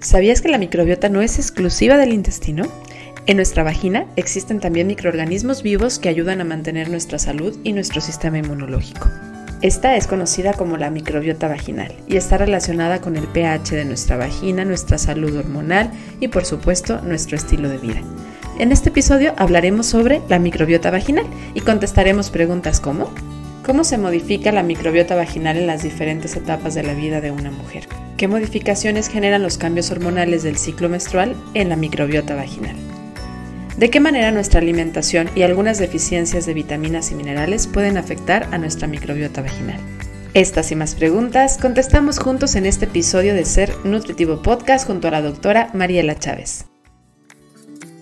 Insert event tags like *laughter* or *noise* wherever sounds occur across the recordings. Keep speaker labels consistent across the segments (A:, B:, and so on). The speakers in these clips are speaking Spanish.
A: ¿Sabías que la microbiota no es exclusiva del intestino? En nuestra vagina existen también microorganismos vivos que ayudan a mantener nuestra salud y nuestro sistema inmunológico. Esta es conocida como la microbiota vaginal y está relacionada con el pH de nuestra vagina, nuestra salud hormonal y por supuesto nuestro estilo de vida. En este episodio hablaremos sobre la microbiota vaginal y contestaremos preguntas como ¿Cómo se modifica la microbiota vaginal en las diferentes etapas de la vida de una mujer? ¿Qué modificaciones generan los cambios hormonales del ciclo menstrual en la microbiota vaginal? ¿De qué manera nuestra alimentación y algunas deficiencias de vitaminas y minerales pueden afectar a nuestra microbiota vaginal? Estas y más preguntas contestamos juntos en este episodio de Ser Nutritivo Podcast junto a la doctora Mariela Chávez.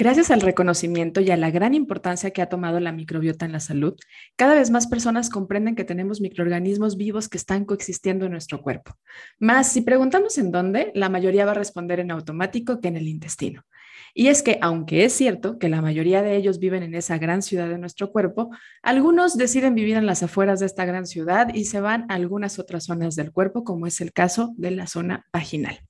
A: Gracias al reconocimiento y a la gran importancia que ha tomado la microbiota en la salud, cada vez más personas comprenden que tenemos microorganismos vivos que están coexistiendo en nuestro cuerpo. Más, si preguntamos en dónde, la mayoría va a responder en automático que en el intestino. Y es que, aunque es cierto que la mayoría de ellos viven en esa gran ciudad de nuestro cuerpo, algunos deciden vivir en las afueras de esta gran ciudad y se van a algunas otras zonas del cuerpo, como es el caso de la zona vaginal.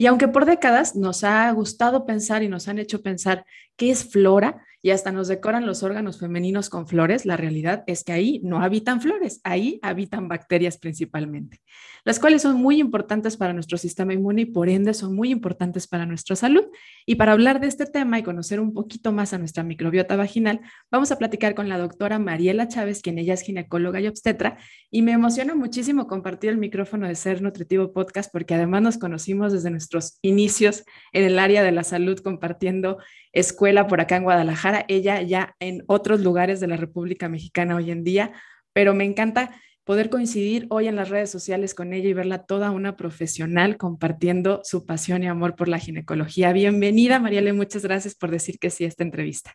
A: Y aunque por décadas nos ha gustado pensar y nos han hecho pensar qué es flora y hasta nos decoran los órganos femeninos con flores, la realidad es que ahí no habitan flores, ahí habitan bacterias principalmente las cuales son muy importantes para nuestro sistema inmune y por ende son muy importantes para nuestra salud. Y para hablar de este tema y conocer un poquito más a nuestra microbiota vaginal, vamos a platicar con la doctora Mariela Chávez, quien ella es ginecóloga y obstetra, y me emociona muchísimo compartir el micrófono de Ser Nutritivo Podcast porque además nos conocimos desde nuestros inicios en el área de la salud compartiendo escuela por acá en Guadalajara, ella ya en otros lugares de la República Mexicana hoy en día, pero me encanta poder coincidir hoy en las redes sociales con ella y verla toda una profesional compartiendo su pasión y amor por la ginecología. Bienvenida, Mariale, muchas gracias por decir que sí a esta entrevista.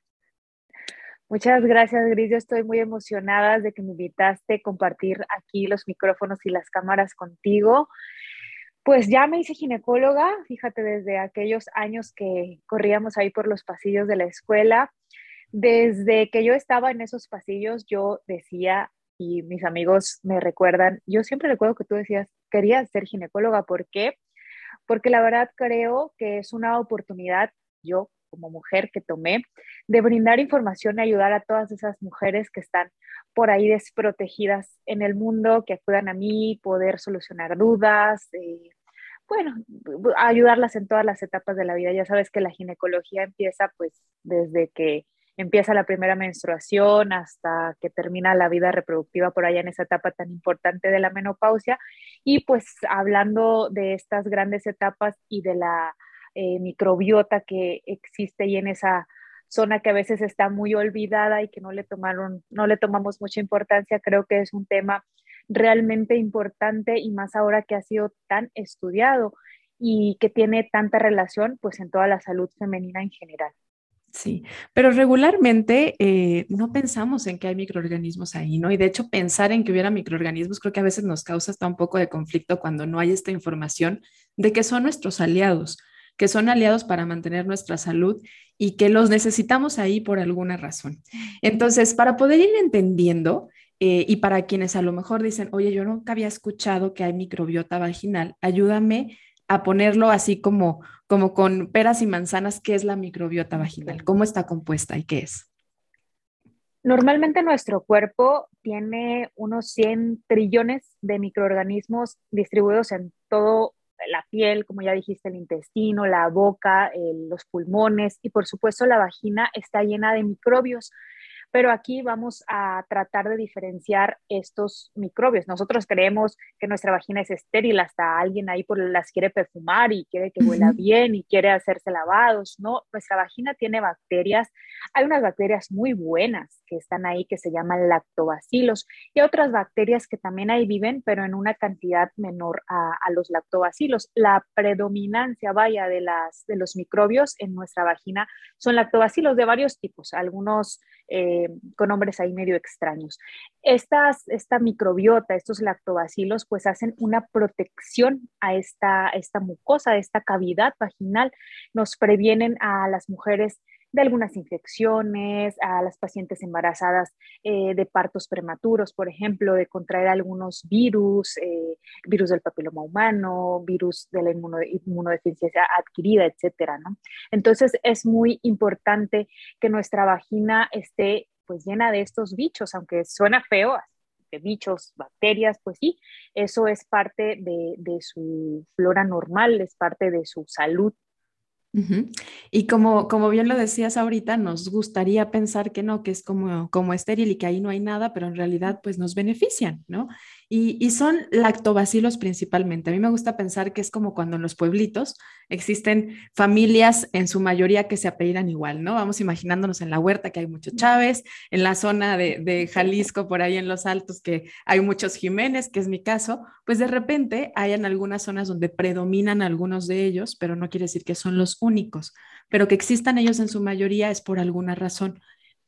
B: Muchas gracias, Gris. Yo estoy muy emocionada de que me invitaste a compartir aquí los micrófonos y las cámaras contigo. Pues ya me hice ginecóloga, fíjate, desde aquellos años que corríamos ahí por los pasillos de la escuela. Desde que yo estaba en esos pasillos, yo decía, y mis amigos me recuerdan, yo siempre recuerdo que tú decías, querías ser ginecóloga, ¿por qué? Porque la verdad creo que es una oportunidad, yo como mujer que tomé, de brindar información y ayudar a todas esas mujeres que están por ahí desprotegidas en el mundo, que acudan a mí, poder solucionar dudas, eh, bueno, ayudarlas en todas las etapas de la vida. Ya sabes que la ginecología empieza pues desde que empieza la primera menstruación hasta que termina la vida reproductiva por allá en esa etapa tan importante de la menopausia. Y pues hablando de estas grandes etapas y de la eh, microbiota que existe y en esa zona que a veces está muy olvidada y que no le tomaron, no le tomamos mucha importancia, creo que es un tema realmente importante y más ahora que ha sido tan estudiado y que tiene tanta relación pues en toda la salud femenina en general.
A: Sí, pero regularmente eh, no pensamos en que hay microorganismos ahí, ¿no? Y de hecho pensar en que hubiera microorganismos creo que a veces nos causa hasta un poco de conflicto cuando no hay esta información de que son nuestros aliados, que son aliados para mantener nuestra salud y que los necesitamos ahí por alguna razón. Entonces, para poder ir entendiendo eh, y para quienes a lo mejor dicen, oye, yo nunca había escuchado que hay microbiota vaginal, ayúdame a ponerlo así como, como con peras y manzanas, ¿qué es la microbiota vaginal? ¿Cómo está compuesta y qué es?
B: Normalmente nuestro cuerpo tiene unos 100 trillones de microorganismos distribuidos en todo la piel, como ya dijiste, el intestino, la boca, los pulmones y por supuesto la vagina está llena de microbios pero aquí vamos a tratar de diferenciar estos microbios. Nosotros creemos que nuestra vagina es estéril, hasta alguien ahí por las quiere perfumar y quiere que huela bien y quiere hacerse lavados, ¿no? Nuestra vagina tiene bacterias, hay unas bacterias muy buenas que están ahí que se llaman lactobacilos y otras bacterias que también ahí viven, pero en una cantidad menor a, a los lactobacilos. La predominancia, vaya, de, las, de los microbios en nuestra vagina son lactobacilos de varios tipos, algunos... Eh, eh, con nombres ahí medio extraños. Estas, esta microbiota, estos lactobacilos, pues hacen una protección a esta, esta mucosa, a esta cavidad vaginal, nos previenen a las mujeres de algunas infecciones, a las pacientes embarazadas eh, de partos prematuros, por ejemplo, de contraer algunos virus, eh, virus del papiloma humano, virus de la inmunodeficiencia adquirida, etcétera, ¿no? Entonces es muy importante que nuestra vagina esté pues llena de estos bichos, aunque suena feo, de bichos, bacterias, pues sí, eso es parte de, de su flora normal, es parte de su salud
A: y como, como bien lo decías ahorita, nos gustaría pensar que no, que es como, como estéril y que ahí no hay nada, pero en realidad pues nos benefician, ¿no? Y, son lactobacilos principalmente. A mí me gusta pensar que es como cuando en los pueblitos existen familias en su mayoría que se apellidan igual, ¿no? Vamos imaginándonos en la huerta que hay muchos Chávez, en la zona de, de Jalisco, por ahí en los altos, que hay muchos Jiménez, que es mi caso, pues de repente hay en algunas zonas donde predominan algunos de ellos, pero no quiere decir que son los únicos, pero que existan ellos en su mayoría es por alguna razón.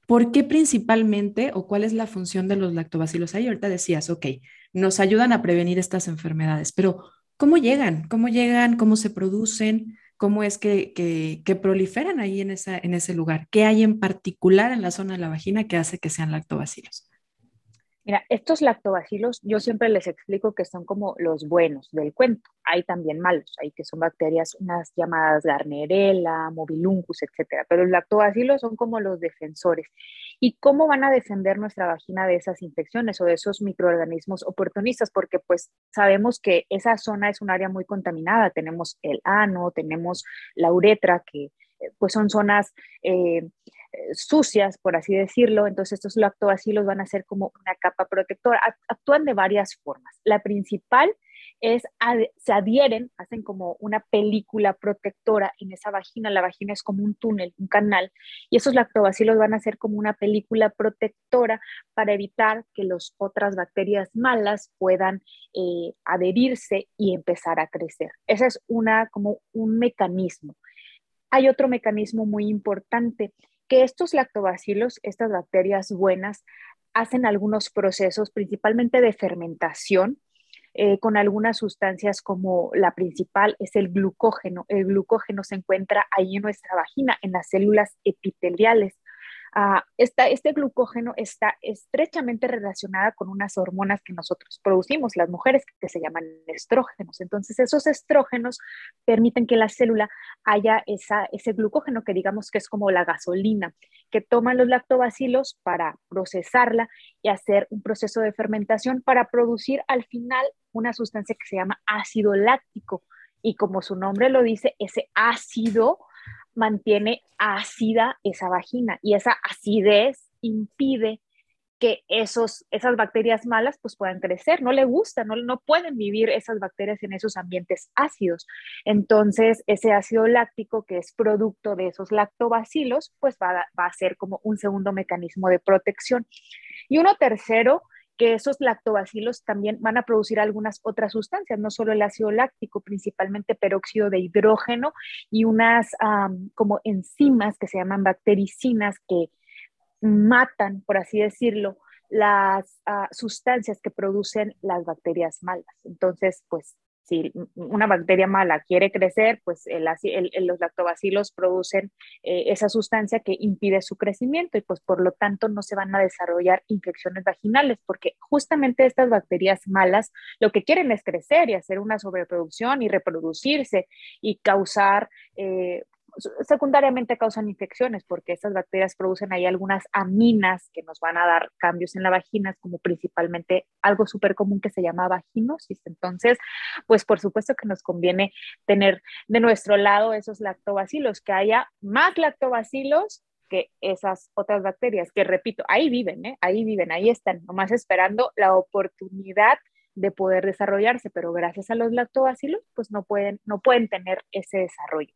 A: ¿Por qué principalmente o cuál es la función de los lactobacilos? Ahí ahorita decías, ok, nos ayudan a prevenir estas enfermedades, pero ¿cómo llegan? ¿Cómo llegan? ¿Cómo se producen? ¿Cómo es que, que, proliferan ahí en, esa, en ese lugar? ¿Qué hay en particular en la zona de la vagina que hace que sean lactobacilos?
B: Mira, estos lactobacilos yo siempre les explico que son como los buenos del cuento. Hay también malos, hay que son bacterias, unas llamadas Garnerella, Mobiluncus, etcétera. Pero los lactobacilos son como los defensores. ¿Y cómo van a defender nuestra vagina de esas infecciones o de esos microorganismos oportunistas? Porque pues sabemos que esa zona es un área muy contaminada. Tenemos el ano, tenemos la uretra, que pues son zonas eh, sucias, por así decirlo. Entonces estos lactobacilos van a ser como una capa protectora. Actúan de varias formas. La principal es, se adhieren, hacen como una película protectora en esa vagina. La vagina es como un túnel, un canal, y esos lactobacilos van a ser como una película protectora para evitar que las otras bacterias malas puedan eh, adherirse y empezar a crecer. Ese es una, como un mecanismo. Hay otro mecanismo muy importante que estos lactobacilos, estas bacterias buenas, hacen algunos procesos, principalmente de fermentación, eh, con algunas sustancias como la principal es el glucógeno. El glucógeno se encuentra ahí en nuestra vagina, en las células epiteliales. Ah, este glucógeno está estrechamente relacionada con unas hormonas que nosotros producimos, las mujeres, que se llaman estrógenos. Entonces, esos estrógenos permiten que la célula haya esa, ese glucógeno, que digamos que es como la gasolina, que toman los lactobacilos para procesarla y hacer un proceso de fermentación para producir al final una sustancia que se llama ácido láctico. Y como su nombre lo dice, ese ácido mantiene ácida esa vagina y esa acidez impide que esos, esas bacterias malas pues puedan crecer, no le gusta, no, no pueden vivir esas bacterias en esos ambientes ácidos. Entonces, ese ácido láctico que es producto de esos lactobacilos, pues va, va a ser como un segundo mecanismo de protección. Y uno tercero que esos lactobacilos también van a producir algunas otras sustancias, no solo el ácido láctico, principalmente peróxido de hidrógeno y unas como enzimas que se llaman bactericinas que matan, por así decirlo, las ah, sustancias que producen las bacterias malas. Entonces, pues si una bacteria mala quiere crecer, pues los lactobacilos producen eh, esa sustancia que impide su crecimiento y pues por lo tanto no se van a desarrollar infecciones vaginales porque justamente estas bacterias malas lo que quieren es crecer y hacer una sobreproducción y reproducirse y causar eh, secundariamente causan infecciones porque estas bacterias producen ahí algunas aminas que nos van a dar cambios en la vagina, como principalmente algo súper común que se llama vaginosis. Entonces, pues por supuesto que nos conviene tener de nuestro lado esos lactobacilos, que haya más lactobacilos que esas otras bacterias, que repito, ahí viven, ¿eh? ahí viven, ahí están, nomás esperando la oportunidad de poder desarrollarse, pero gracias a los lactobacilos, pues no pueden, no pueden tener ese desarrollo.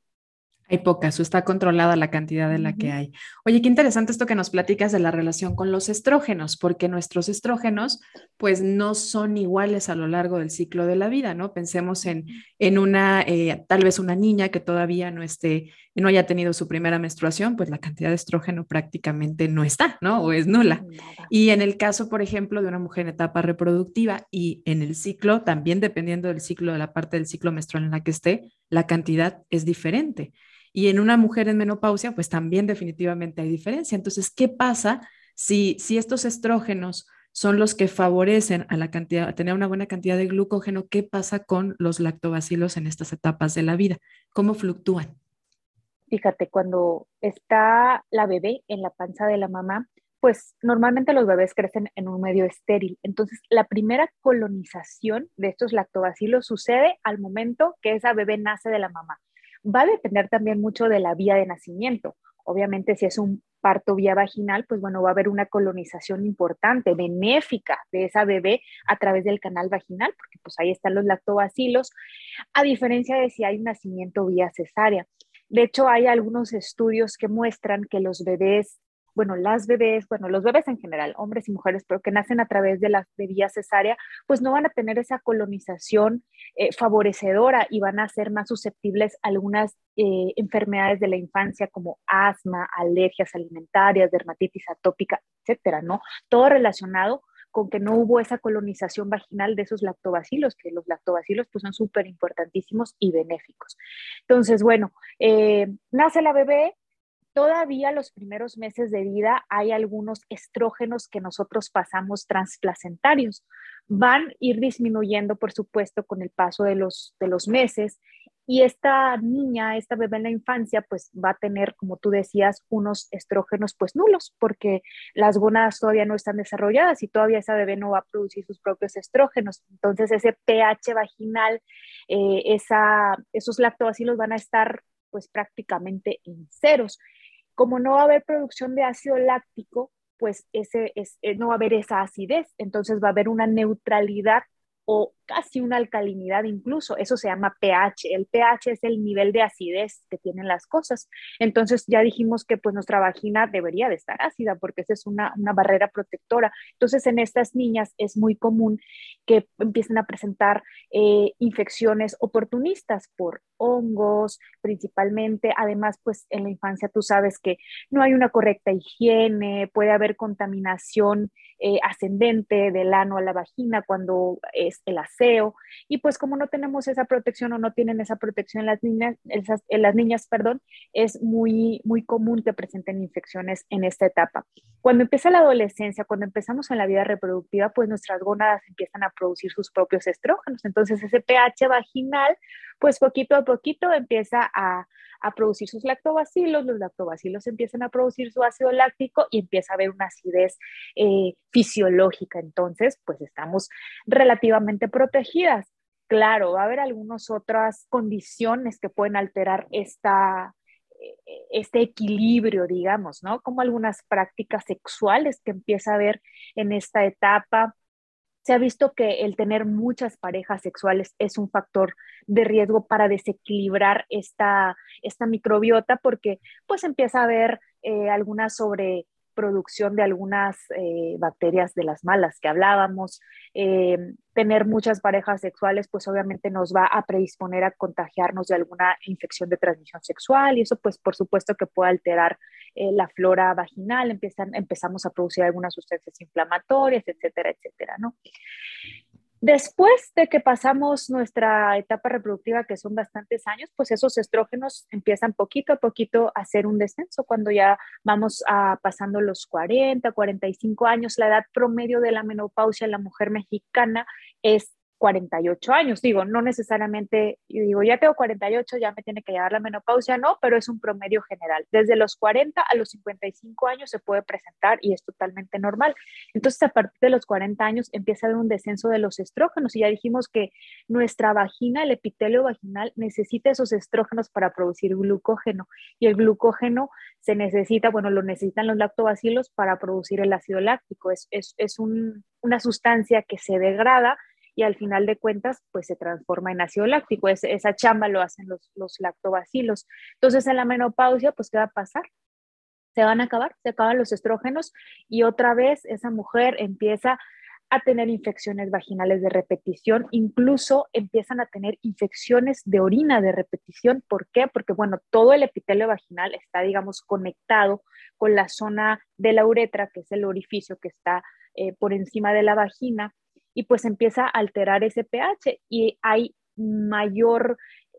A: Hay pocas, o está controlada la cantidad de la que hay. Oye, qué interesante esto que nos platicas de la relación con los estrógenos, porque nuestros estrógenos pues no son iguales a lo largo del ciclo de la vida, ¿no? Pensemos en, en una, eh, tal vez una niña que todavía no esté, no haya tenido su primera menstruación, pues la cantidad de estrógeno prácticamente no está, ¿no? O es nula. Y en el caso, por ejemplo, de una mujer en etapa reproductiva y en el ciclo, también dependiendo del ciclo, de la parte del ciclo menstrual en la que esté, la cantidad es diferente. Y en una mujer en menopausia, pues también definitivamente hay diferencia. Entonces, ¿qué pasa si, si estos estrógenos son los que favorecen a, la cantidad, a tener una buena cantidad de glucógeno? ¿Qué pasa con los lactobacilos en estas etapas de la vida? ¿Cómo fluctúan?
B: Fíjate, cuando está la bebé en la panza de la mamá, pues normalmente los bebés crecen en un medio estéril. Entonces, la primera colonización de estos lactobacilos sucede al momento que esa bebé nace de la mamá va a depender también mucho de la vía de nacimiento. Obviamente, si es un parto vía vaginal, pues bueno, va a haber una colonización importante, benéfica de esa bebé a través del canal vaginal, porque pues ahí están los lactobacilos, a diferencia de si hay un nacimiento vía cesárea. De hecho, hay algunos estudios que muestran que los bebés bueno, las bebés, bueno, los bebés en general, hombres y mujeres, pero que nacen a través de la de vía cesárea, pues no van a tener esa colonización eh, favorecedora y van a ser más susceptibles a algunas eh, enfermedades de la infancia como asma, alergias alimentarias, dermatitis atópica, etcétera, ¿no? Todo relacionado con que no hubo esa colonización vaginal de esos lactobacilos, que los lactobacilos pues son súper importantísimos y benéficos. Entonces, bueno, eh, nace la bebé, Todavía los primeros meses de vida hay algunos estrógenos que nosotros pasamos transplacentarios. Van a ir disminuyendo, por supuesto, con el paso de los, de los meses. Y esta niña, esta bebé en la infancia, pues va a tener, como tú decías, unos estrógenos pues nulos, porque las gónadas todavía no están desarrolladas y todavía esa bebé no va a producir sus propios estrógenos. Entonces ese pH vaginal, eh, esa, esos lactobacilos van a estar pues prácticamente en ceros. Como no va a haber producción de ácido láctico, pues ese es, eh, no va a haber esa acidez, entonces va a haber una neutralidad o casi una alcalinidad incluso, eso se llama pH. El pH es el nivel de acidez que tienen las cosas. Entonces ya dijimos que pues nuestra vagina debería de estar ácida porque esa es una, barrera protectora. Entonces en estas niñas es muy común que empiecen a presentar eh, infecciones oportunistas por hongos principalmente. Además pues en la infancia tú sabes que no hay una correcta higiene, puede haber contaminación eh, ascendente del ano a la vagina cuando es el Y pues como no tenemos esa protección o no tienen esa protección las niñas, esas, las niñas, perdón, es muy, muy común que presenten infecciones en esta etapa. Cuando empieza la adolescencia, cuando empezamos en la vida reproductiva, pues nuestras gónadas empiezan a producir sus propios estrógenos. Entonces ese pH vaginal, pues poquito a poquito empieza a, a producir sus lactobacilos, los lactobacilos empiezan a producir su ácido láctico y empieza a haber una acidez eh, fisiológica. Entonces, pues estamos relativamente protegidas. Claro, va a haber algunas otras condiciones que pueden alterar esta, este equilibrio, digamos, ¿no? Como algunas prácticas sexuales que empieza a haber en esta etapa, se ha visto que el tener muchas parejas sexuales es un factor de riesgo para desequilibrar esta, esta microbiota porque pues empieza a haber eh, alguna sobre producción de algunas eh, bacterias de las malas que hablábamos. Eh, tener muchas parejas sexuales, pues obviamente nos va a predisponer a contagiarnos de alguna infección de transmisión sexual y eso pues por supuesto que puede alterar eh, la flora vaginal, empiezan, empezamos a producir algunas sustancias inflamatorias, etcétera, etcétera, ¿no? Después de que pasamos nuestra etapa reproductiva, que son bastantes años, pues esos estrógenos empiezan poquito a poquito a hacer un descenso. Cuando ya vamos a, pasando los 40, 45 años, la edad promedio de la menopausia en la mujer mexicana es 48 años. Digo, no necesariamente, digo, ya tengo 48, ya me tiene que llegar la menopausia, no, pero es un promedio general. Desde los 40 a los 55 años se puede presentar y es totalmente normal. Entonces, a partir de los 40 años empieza a haber un descenso de los estrógenos y ya dijimos que nuestra vagina, el epitelio vaginal, necesita esos estrógenos para producir glucógeno y el glucógeno se necesita, bueno, lo necesitan los lactobacilos para producir el ácido láctico. Es, es, es un, una sustancia que se degrada y al final de cuentas pues se transforma en ácido láctico. esa chamba lo hacen los, los lactobacilos. Entonces en la menopausia pues ¿qué va a pasar? Se van a acabar, se acaban los estrógenos y otra vez esa mujer empieza a tener infecciones vaginales de repetición, incluso empiezan a tener infecciones de orina de repetición. ¿Por qué? Porque, bueno, todo el epitelio vaginal está, digamos, conectado con la zona de la uretra, que es el orificio que está eh, por encima de la vagina, y pues empieza a alterar ese pH y hay mayor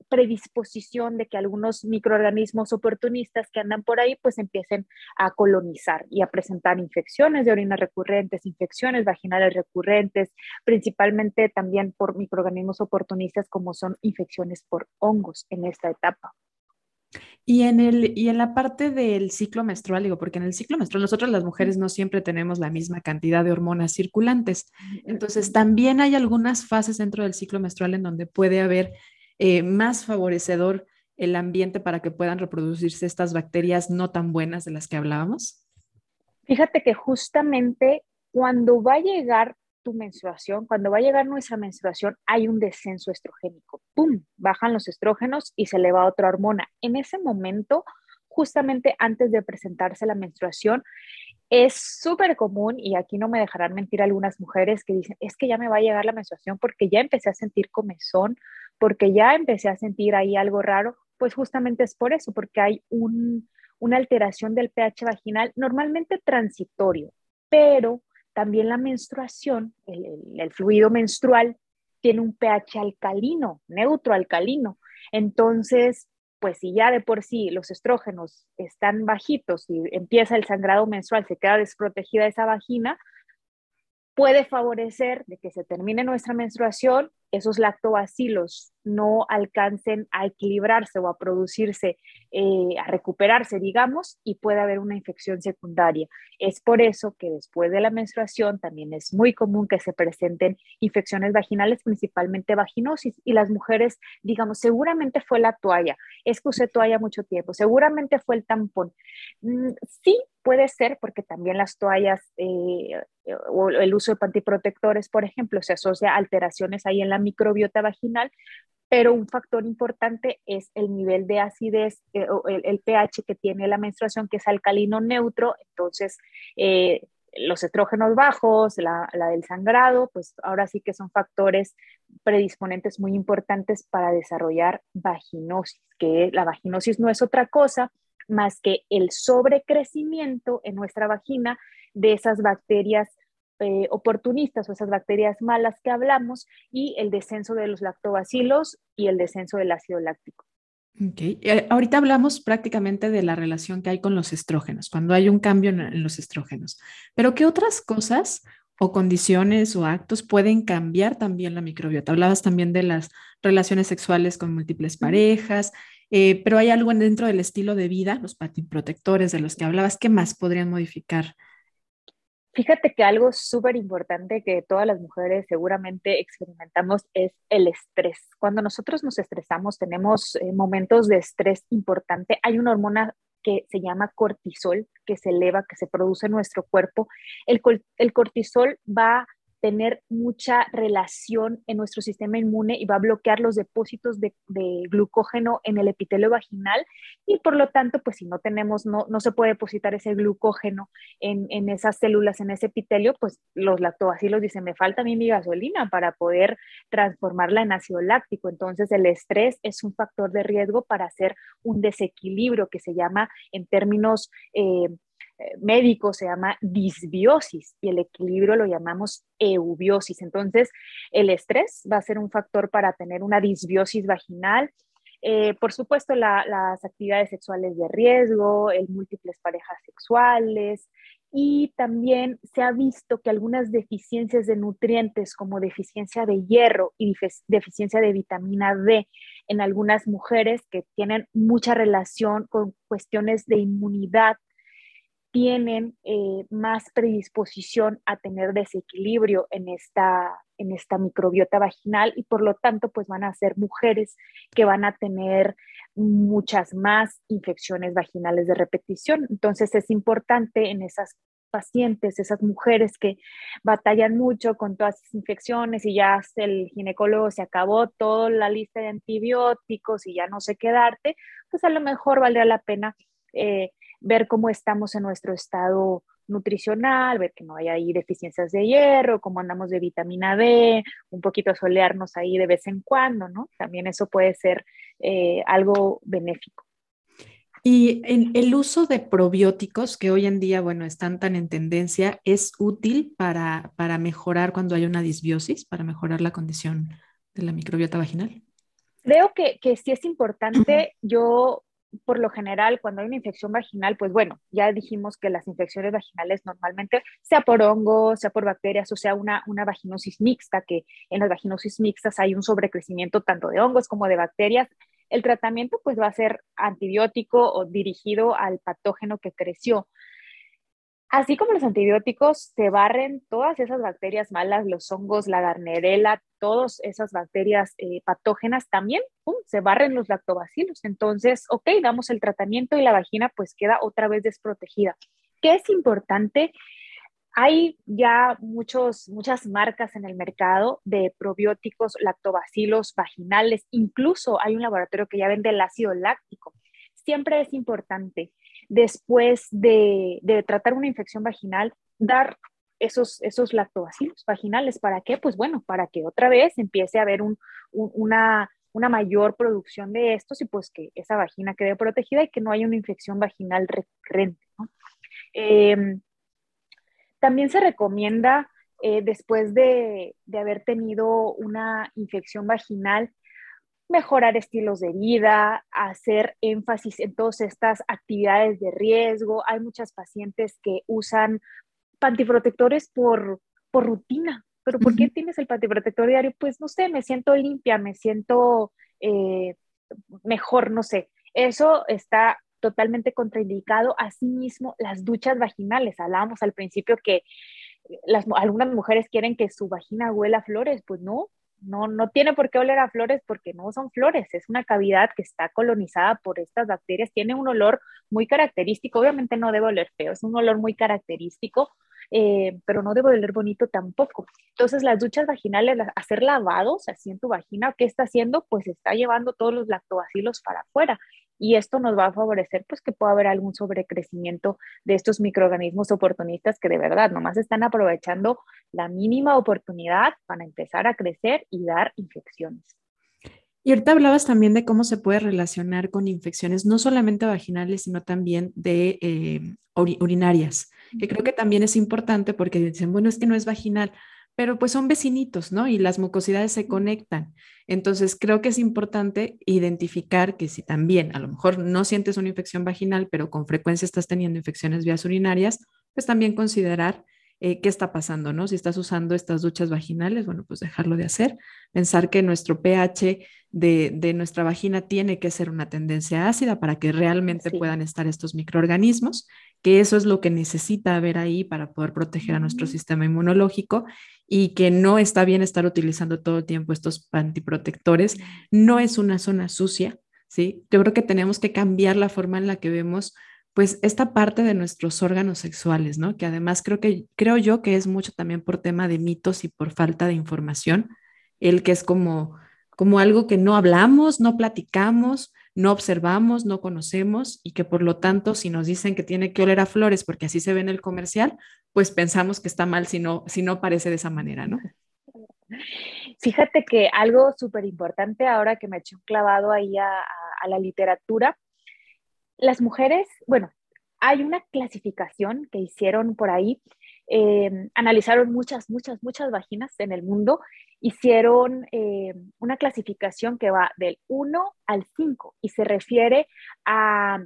B: predisposición de que algunos microorganismos oportunistas que andan por ahí pues empiecen a colonizar y a presentar infecciones de orina recurrentes, infecciones vaginales recurrentes, principalmente también por microorganismos oportunistas como son infecciones por hongos en esta etapa.
A: Y en, el, y en la parte del ciclo menstrual, digo, porque en el ciclo menstrual nosotros las mujeres no siempre tenemos la misma cantidad de hormonas circulantes. Entonces, también hay algunas fases dentro del ciclo menstrual en donde puede haber eh, más favorecedor el ambiente para que puedan reproducirse estas bacterias no tan buenas de las que hablábamos?
B: Fíjate que justamente cuando va a llegar tu menstruación, cuando va a llegar nuestra menstruación, hay un descenso estrogénico. ¡Pum! Bajan los estrógenos y se eleva otra hormona. En ese momento, justamente antes de presentarse la menstruación, es súper común, y aquí no me dejarán mentir algunas mujeres que dicen, es que ya me va a llegar la menstruación porque ya empecé a sentir comezón, porque ya empecé a sentir ahí algo raro, pues justamente es por eso, porque hay una alteración del pH vaginal normalmente transitorio, pero también la menstruación, el, fluido menstrual, tiene un pH alcalino, neutro alcalino. Entonces, pues si ya de por sí los estrógenos están bajitos y empieza el sangrado menstrual, se queda desprotegida esa vagina, puede favorecer de que se termine nuestra menstruación esos lactobacilos no alcancen a equilibrarse o a producirse, eh, a recuperarse, digamos, y puede haber una infección secundaria. Es por eso que después de la menstruación también es muy común que se presenten infecciones vaginales, principalmente vaginosis, y las mujeres, digamos, seguramente fue la toalla, es que usé toalla mucho tiempo, seguramente fue el tampón. Mm, sí, puede ser porque también las toallas eh, o el uso de pantiprotectores, por ejemplo, se asocia a alteraciones ahí en la microbiota vaginal, pero un factor importante es el nivel de acidez eh, o el, pH que tiene la menstruación, que es alcalino neutro, entonces eh, los estrógenos bajos, la, la, del sangrado, pues ahora sí que son factores predisponentes muy importantes para desarrollar vaginosis, que la vaginosis no es otra cosa más que el sobrecrecimiento en nuestra vagina de esas bacterias eh, oportunistas o esas bacterias malas que hablamos y el descenso de los lactobacilos y el descenso del ácido láctico.
A: Okay. Eh, ahorita hablamos prácticamente de la relación que hay con los estrógenos, cuando hay un cambio en, los estrógenos. Pero ¿qué otras cosas o condiciones o actos pueden cambiar también la microbiota? Hablabas también de las relaciones sexuales con múltiples parejas, eh, pero hay algo dentro del estilo de vida, los protectores de los que hablabas, ¿qué más podrían modificar
B: Fíjate que algo súper importante que todas las mujeres seguramente experimentamos es el estrés. Cuando nosotros nos estresamos, tenemos eh, momentos de estrés importante. Hay una hormona que se llama cortisol, que se eleva, que se produce en nuestro cuerpo. El, el cortisol va tener mucha relación en nuestro sistema inmune y va a bloquear los depósitos de, glucógeno en el epitelio vaginal y por lo tanto, pues si no tenemos, no, no se puede depositar ese glucógeno en, en, esas células, en ese epitelio, pues los lactobacilos dicen, me falta a mí mi gasolina para poder transformarla en ácido láctico. Entonces el estrés es un factor de riesgo para hacer un desequilibrio que se llama en términos... Eh, médico se llama disbiosis y el equilibrio lo llamamos eubiosis. Entonces, el estrés va a ser un factor para tener una disbiosis vaginal. Eh, por supuesto, las actividades sexuales de riesgo, el múltiples parejas sexuales y también se ha visto que algunas deficiencias de nutrientes como deficiencia de hierro y deficiencia de vitamina D en algunas mujeres que tienen mucha relación con cuestiones de inmunidad tienen eh, más predisposición a tener desequilibrio en esta, en esta microbiota vaginal y por lo tanto pues van a ser mujeres que van a tener muchas más infecciones vaginales de repetición. Entonces es importante en esas pacientes, esas mujeres que batallan mucho con todas esas infecciones y ya el ginecólogo se acabó toda la lista de antibióticos y ya no sé qué darte, pues a lo mejor valdría la pena eh, ver cómo estamos en nuestro estado nutricional, ver que no hay ahí deficiencias de hierro, cómo andamos de vitamina D, un poquito solearnos ahí de vez en cuando, ¿no? También eso puede ser eh, algo benéfico.
A: Y en el uso de probióticos, que hoy en día, bueno, están tan en tendencia, ¿es útil para, para mejorar cuando hay una disbiosis, para mejorar la condición de la microbiota vaginal?
B: Creo que, que sí es importante. Yo por lo general, cuando hay una infección vaginal, pues bueno, ya dijimos que las infecciones vaginales normalmente, sea por hongos, sea por bacterias, o sea una, una vaginosis mixta, que en las vaginosis mixtas hay un sobrecrecimiento tanto de hongos como de bacterias, el tratamiento pues va a ser antibiótico o dirigido al patógeno que creció. Así como los antibióticos se barren todas esas bacterias malas, los hongos, la garnerela, todas esas bacterias eh, patógenas, también se barren los lactobacilos. Entonces, ok, damos el tratamiento y la vagina pues queda otra vez desprotegida. ¿Qué es importante? Hay ya muchos, muchas marcas en el mercado de probióticos lactobacilos vaginales. Incluso hay un laboratorio que ya vende el ácido láctico. Siempre es importante después de, tratar una infección vaginal, dar esos, esos lactobacilos vaginales. ¿Para qué? Pues bueno, para que otra vez empiece a haber una, mayor producción de estos y pues que esa vagina quede protegida y que no haya una infección vaginal recurrente. Em, también se recomienda, eh, después de, de, haber tenido una infección vaginal, mejorar estilos de vida, hacer énfasis en todas estas actividades de riesgo. Hay muchas pacientes que usan pantiprotectores por, por rutina. ¿Pero por qué tienes el pantiprotector diario? Pues no sé, me siento limpia, me siento eh, mejor, no sé. Eso está totalmente contraindicado. Asimismo, las duchas vaginales. Hablábamos al principio que las, algunas mujeres quieren que su vagina huela a flores. Pues no, no, no tiene por qué oler a flores porque no son flores, es una cavidad que está colonizada por estas bacterias, tiene un olor muy característico, obviamente no debe oler feo, es un olor muy característico, eh, pero no debe oler bonito tampoco. Entonces las duchas vaginales, hacer lavados así en tu vagina, ¿qué está haciendo? Pues está llevando todos los lactobacilos para afuera y esto nos va a favorecer pues que pueda haber algún sobrecrecimiento de estos microorganismos oportunistas que de verdad nomás están aprovechando la mínima oportunidad para empezar a crecer y dar infecciones.
A: Y ahorita hablabas también de cómo se puede relacionar con infecciones, no solamente vaginales, sino también de eh, urinarias, que creo que también es importante porque dicen, bueno, es que no es vaginal, pero pues son vecinitos, ¿no? Y las mucosidades se conectan. Entonces, creo que es importante identificar que si también a lo mejor no sientes una infección vaginal, pero con frecuencia estás teniendo infecciones vías urinarias, pues también considerar eh, qué está pasando, ¿no? Si estás usando estas duchas vaginales, bueno, pues dejarlo de hacer, pensar que nuestro pH de, nuestra vagina tiene que ser una tendencia ácida para que realmente puedan estar estos microorganismos, que eso es lo que necesita haber ahí para poder proteger a nuestro sistema inmunológico y que no está bien estar utilizando todo el tiempo estos antiprotectores. No es una zona sucia, ¿sí? Yo creo que tenemos que cambiar la forma en la que vemos pues esta parte de nuestros órganos sexuales, ¿no? Que además creo que creo yo que es mucho también por tema de mitos y por falta de información, el que es como como algo que no hablamos, no platicamos, no observamos, no conocemos y que por lo tanto si nos dicen que tiene que oler a flores porque así se ve en el comercial, pues pensamos que está mal si no si no parece de esa manera, ¿no?
B: Fíjate que algo súper importante ahora que me eché un clavado ahí a, la literatura, las mujeres, bueno, hay una clasificación que hicieron por ahí, eh, analizaron muchas, muchas, muchas vaginas en el mundo, hicieron eh, una clasificación que va del 1 al 5 y se refiere a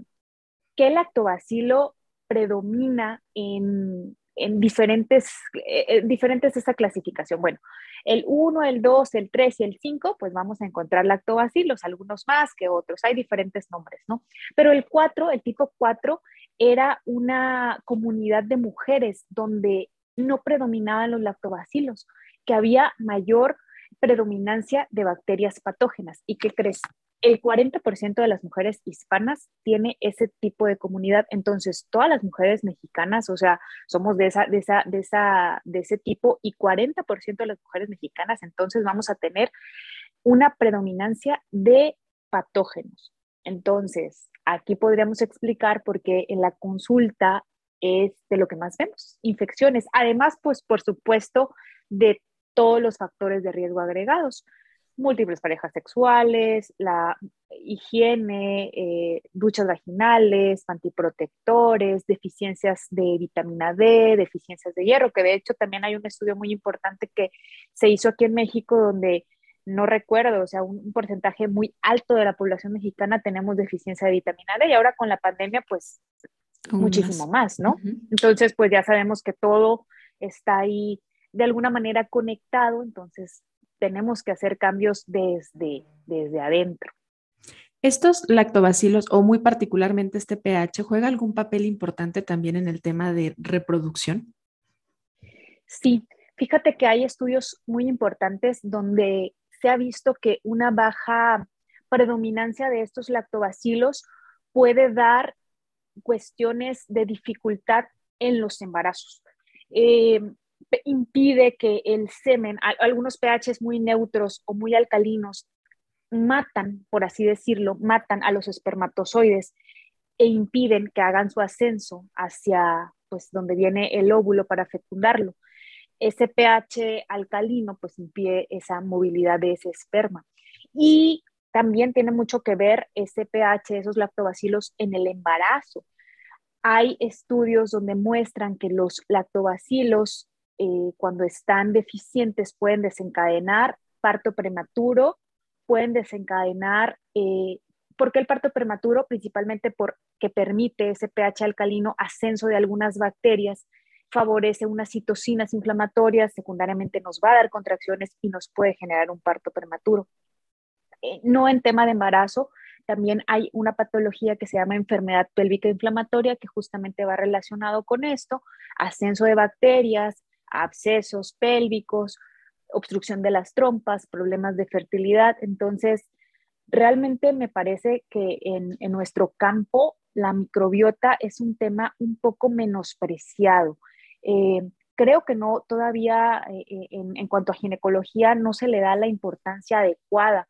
B: qué lactobacilo predomina en, en diferentes, eh, diferentes esta clasificación. Bueno, el 1, el 2, el 3 y el 5, pues vamos a encontrar lactobacilos, algunos más que otros, hay diferentes nombres, ¿no? Pero el 4, el tipo 4, era una comunidad de mujeres donde no predominaban los lactobacilos, que había mayor predominancia de bacterias patógenas. ¿Y qué crees? el 40% de las mujeres hispanas tiene ese tipo de comunidad. Entonces, todas las mujeres mexicanas, o sea, somos de, esa, de, esa, de, esa, de ese tipo y 40% de las mujeres mexicanas, entonces vamos a tener una predominancia de patógenos. Entonces, aquí podríamos explicar por qué en la consulta es de lo que más vemos, infecciones. Además, pues, por supuesto, de todos los factores de riesgo agregados. Múltiples parejas sexuales, la higiene, eh, duchas vaginales, antiprotectores, deficiencias de vitamina D, deficiencias de hierro, que de hecho también hay un estudio muy importante que se hizo aquí en México donde no recuerdo, o sea, un, porcentaje muy alto de la población mexicana tenemos deficiencia de vitamina D y ahora con la pandemia pues muchísimo más, ¿no? Entonces pues ya sabemos que todo está ahí de alguna manera conectado, entonces tenemos que hacer cambios desde, desde adentro.
A: ¿Estos lactobacilos o muy particularmente este pH juega algún papel importante también en el tema de reproducción?
B: Sí, fíjate que hay estudios muy importantes donde se ha visto que una baja predominancia de estos lactobacilos puede dar cuestiones de dificultad en los embarazos. Eh, impide que el semen, algunos pHs muy neutros o muy alcalinos, matan, por así decirlo, matan a los espermatozoides e impiden que hagan su ascenso hacia pues donde viene el óvulo para fecundarlo. Ese pH alcalino pues impide esa movilidad de ese esperma. Y también tiene mucho que ver ese pH, esos lactobacilos en el embarazo. Hay estudios donde muestran que los lactobacilos eh, cuando están deficientes pueden desencadenar parto prematuro, pueden desencadenar, eh, ¿por qué el parto prematuro? Principalmente porque permite ese pH alcalino ascenso de algunas bacterias, favorece unas citocinas inflamatorias, secundariamente nos va a dar contracciones y nos puede generar un parto prematuro. Eh, no en tema de embarazo, también hay una patología que se llama enfermedad pélvica inflamatoria que justamente va relacionado con esto, ascenso de bacterias, abscesos pélvicos, obstrucción de las trompas, problemas de fertilidad. Entonces, realmente me parece que en, nuestro campo la microbiota es un tema un poco menospreciado. Eh, creo que no, todavía eh, eh, en, en, cuanto a ginecología no se le da la importancia adecuada.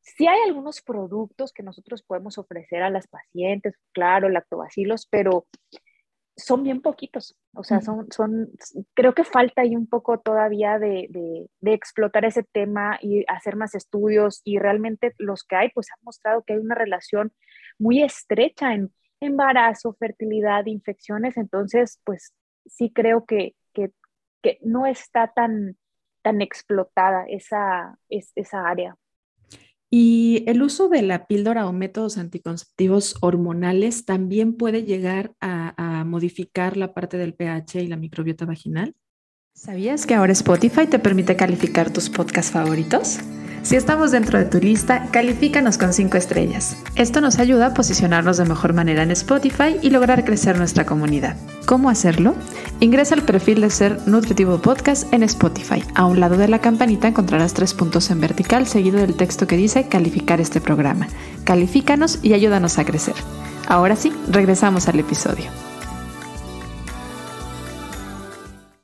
B: Sí hay algunos productos que nosotros podemos ofrecer a las pacientes, claro, lactobacilos, pero son bien poquitos, o sea, son, son, creo que falta ahí un poco todavía de, de, explotar ese tema y hacer más estudios y realmente los que hay, pues han mostrado que hay una relación muy estrecha en embarazo, fertilidad, infecciones, entonces, pues sí creo que, que, que no está tan, tan explotada esa, es, esa área.
A: Y el uso de la píldora o métodos anticonceptivos hormonales también puede llegar a, modificar la parte del pH y la microbiota vaginal. ¿Sabías que ahora Spotify te permite calificar tus podcasts favoritos? Si estamos dentro de tu lista, califícanos con 5 estrellas. Esto nos ayuda a posicionarnos de mejor manera en Spotify y lograr crecer nuestra comunidad. ¿Cómo hacerlo? Ingresa al perfil de Ser Nutritivo Podcast en Spotify. A un lado de la campanita encontrarás tres puntos en vertical seguido del texto que dice calificar este programa. Califícanos y ayúdanos a crecer. Ahora sí, regresamos al episodio.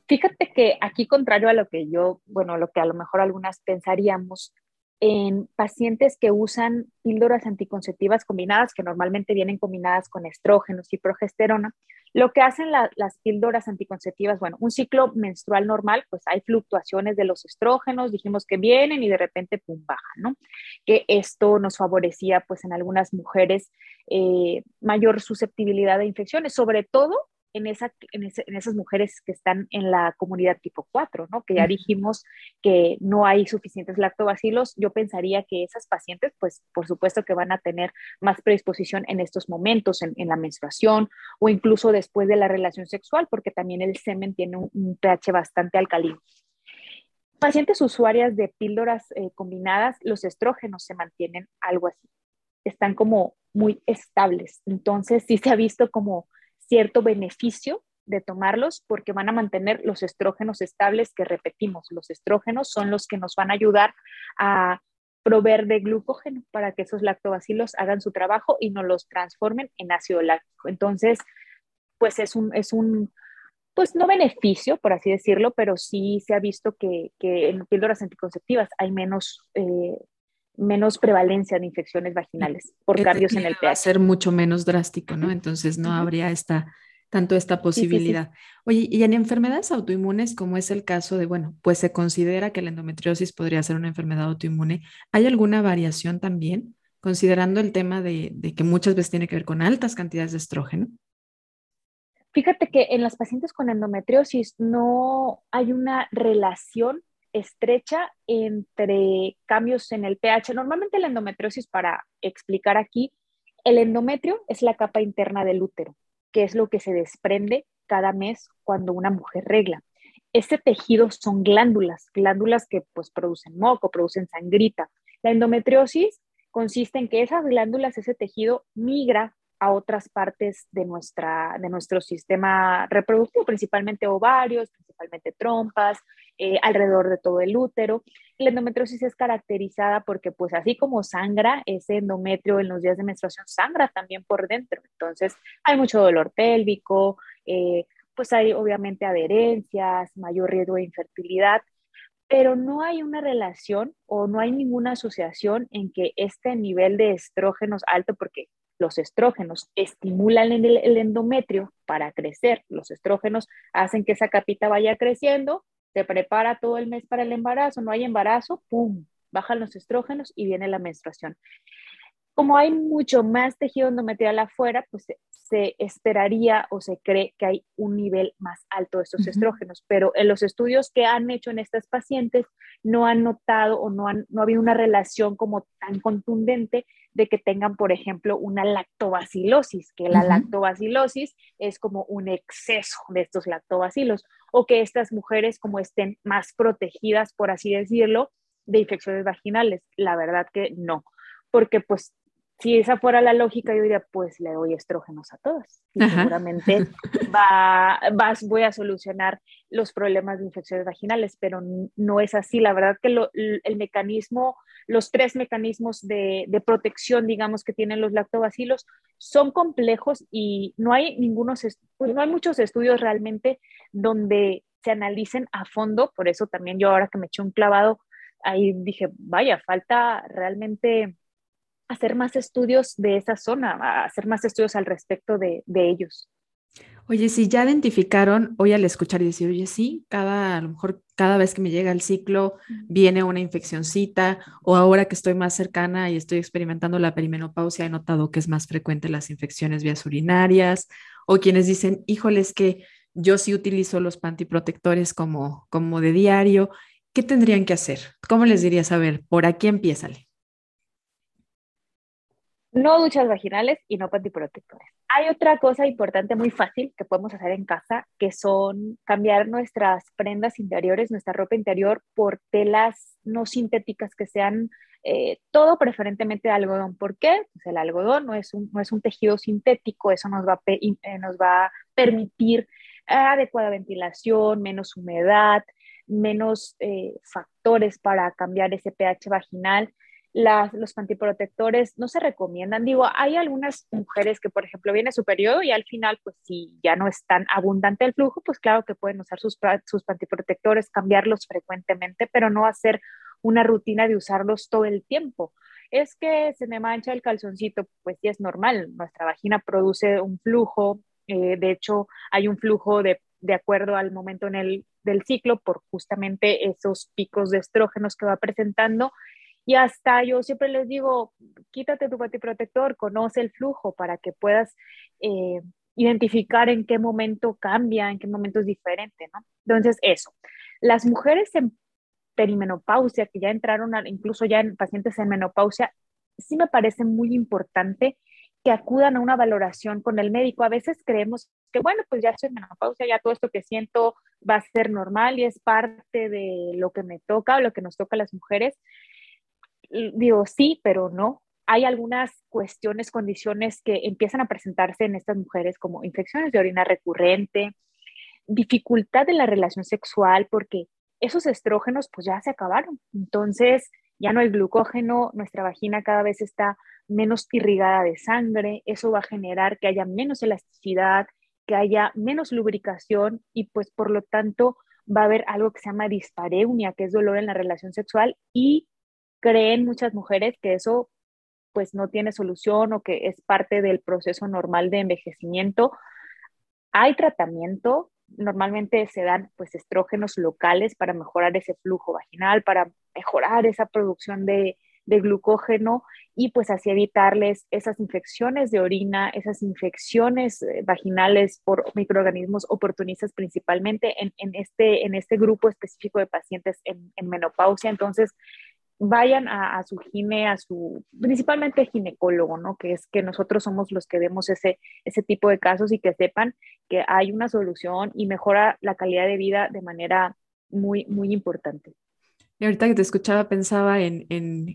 B: Fíjate que aquí, contrario a lo que yo, bueno, lo que a lo mejor algunas pensaríamos, en pacientes que usan píldoras anticonceptivas combinadas, que normalmente vienen combinadas con estrógenos y progesterona, lo que hacen las píldoras anticonceptivas, bueno, un ciclo menstrual normal, pues hay fluctuaciones de los estrógenos, dijimos que vienen y de repente, pum, bajan, ¿no? Que esto nos favorecía, pues en algunas mujeres, eh, mayor susceptibilidad de infecciones, sobre todo en, esa, en, esas mujeres que están en la comunidad tipo 4, ¿no? Que ya dijimos que no hay suficientes lactobacilos. Yo pensaría que esas pacientes, pues por supuesto que van a tener más predisposición en estos momentos, en, la menstruación o incluso después de la relación sexual, porque también el semen tiene un, pH bastante alcalino. Pacientes usuarias de píldoras eh, combinadas, los estrógenos se mantienen algo así, están como muy estables. Entonces, sí se ha visto como cierto beneficio de tomarlos porque van a mantener los estrógenos estables que repetimos. Los estrógenos son los que nos van a ayudar a proveer de glucógeno para que esos lactobacilos hagan su trabajo y no los transformen en ácido láctico. Entonces, pues es un, es un pues no beneficio, por así decirlo, pero sí se ha visto que, que en píldoras anticonceptivas hay menos, eh, menos prevalencia de infecciones vaginales por cambios en el pH. Va
A: a ser mucho menos drástico, ¿no? Entonces no habría esta, tanto esta posibilidad. Oye, y en enfermedades autoinmunes, como es el caso de, bueno, pues se considera que la endometriosis podría ser una enfermedad autoinmune, ¿hay alguna variación también, considerando el tema de, de que muchas veces tiene que ver con altas cantidades de estrógeno?
B: Fíjate que en las pacientes con endometriosis no hay una relación estrecha entre cambios en el pH. Normalmente la endometriosis, para explicar aquí, el endometrio es la capa interna del útero, que es lo que se desprende cada mes cuando una mujer regla. Este tejido son glándulas, glándulas que pues producen moco, producen sangrita. La endometriosis consiste en que esas glándulas, ese tejido migra a otras partes de, nuestra, de nuestro sistema reproductivo, principalmente ovarios, principalmente trompas, eh, alrededor de todo el útero. La endometriosis es caracterizada porque, pues así como sangra, ese endometrio en los días de menstruación sangra también por dentro. Entonces, hay mucho dolor pélvico, eh, pues hay obviamente adherencias, mayor riesgo de infertilidad, pero no hay una relación o no hay ninguna asociación en que este nivel de estrógenos alto, porque los estrógenos estimulan el, endometrio para crecer. Los estrógenos hacen que esa capita vaya creciendo, se prepara todo el mes para el embarazo, no hay embarazo, ¡pum! Bajan los estrógenos y viene la menstruación. Como hay mucho más tejido endometrial afuera, pues se, esperaría o se cree que hay un nivel más alto de estos estrógenos, pero en los estudios que han hecho en estas pacientes no han notado o no, han, no ha habido una relación como tan contundente de que tengan, por ejemplo, una lactobacilosis, que la lactobacilosis es como un exceso de estos lactobacilos, o que estas mujeres como estén más protegidas, por así decirlo, de infecciones vaginales. La verdad que no, porque pues si esa fuera la lógica, yo diría, pues le doy estrógenos a todas. Y seguramente *laughs* va, vas, voy a solucionar los problemas de infecciones vaginales, pero no es así. La verdad que el mecanismo, los tres mecanismos de, de, protección, digamos, que tienen los lactobacilos son complejos y no hay ningunos, pues no hay muchos estudios realmente donde se analicen a fondo. Por eso también yo ahora que me eché un clavado, ahí dije, vaya, falta realmente hacer más estudios de esa zona, hacer más estudios al respecto de, ellos.
A: Oye, si ya identificaron, hoy al escuchar y decir, oye, sí, cada, a lo mejor cada vez que me llega el ciclo viene una infeccióncita, o ahora que estoy más cercana y estoy experimentando la perimenopausia, he notado que es más frecuente las infecciones vías urinarias, o quienes dicen, híjoles, que yo sí utilizo los pantiprotectores como, como de diario, ¿qué tendrían que hacer? ¿Cómo les dirías, a ver, por aquí empiézale?
B: No duchas vaginales y no pantiprotectores. Hay otra cosa importante muy fácil que podemos hacer en casa, que son cambiar nuestras prendas interiores, nuestra ropa interior por telas no sintéticas que sean eh, todo preferentemente de algodón. ¿Por qué? Pues el algodón no es un, no es un tejido sintético, eso nos va a, eh, nos va permitir adecuada ventilación, menos humedad, menos eh, factores para cambiar ese pH vaginal los pantiprotectores no se recomiendan. Digo, hay algunas mujeres que, por ejemplo, viene su periodo y al final, pues si ya no es tan abundante el flujo, pues claro que pueden usar sus, sus pantiprotectores, cambiarlos frecuentemente, pero no hacer una rutina de usarlos todo el tiempo. Es que se me mancha el calzoncito, pues sí es normal, nuestra vagina produce un flujo, eh, de hecho hay un flujo de, de acuerdo al momento en el, del ciclo por justamente esos picos de estrógenos que va presentando y hasta yo siempre les digo, quítate tu protector, conoce el flujo para que puedas eh, identificar en qué momento cambia, en qué momento es diferente. Entonces, eso. Las mujeres en perimenopausia, que ya entraron, incluso ya en pacientes en menopausia, sí me parece muy importante que acudan a una valoración con el médico. A veces creemos que, bueno, pues ya estoy en menopausia, ya todo esto que siento va a ser normal y es parte de lo que me toca o lo que nos toca a las mujeres digo sí, pero no. Hay algunas cuestiones, condiciones que empiezan a presentarse en estas mujeres como infecciones de orina recurrente, dificultad en la relación sexual, porque esos estrógenos pues ya se acabaron. Entonces, ya no hay glucógeno, nuestra vagina cada vez está menos irrigada de sangre, eso va a generar que haya menos elasticidad, que haya menos lubricación y pues por lo tanto va a haber algo que se llama dispareunia, que es dolor en la relación sexual y creen muchas mujeres que eso pues no tiene solución o que es parte del proceso normal de envejecimiento. Hay tratamiento, normalmente se dan pues estrógenos locales para mejorar ese flujo vaginal, para mejorar esa producción de, glucógeno y pues así evitarles esas infecciones de orina, esas infecciones eh, vaginales por microorganismos oportunistas principalmente en, este, en este grupo específico de pacientes en, en menopausia. Entonces, vayan a, su gine, a su, principalmente ginecólogo, ¿no? Que es que nosotros somos los que vemos ese, ese tipo de casos y que sepan que hay una solución y mejora la calidad de vida de manera muy, muy importante.
A: Y ahorita que te escuchaba pensaba en,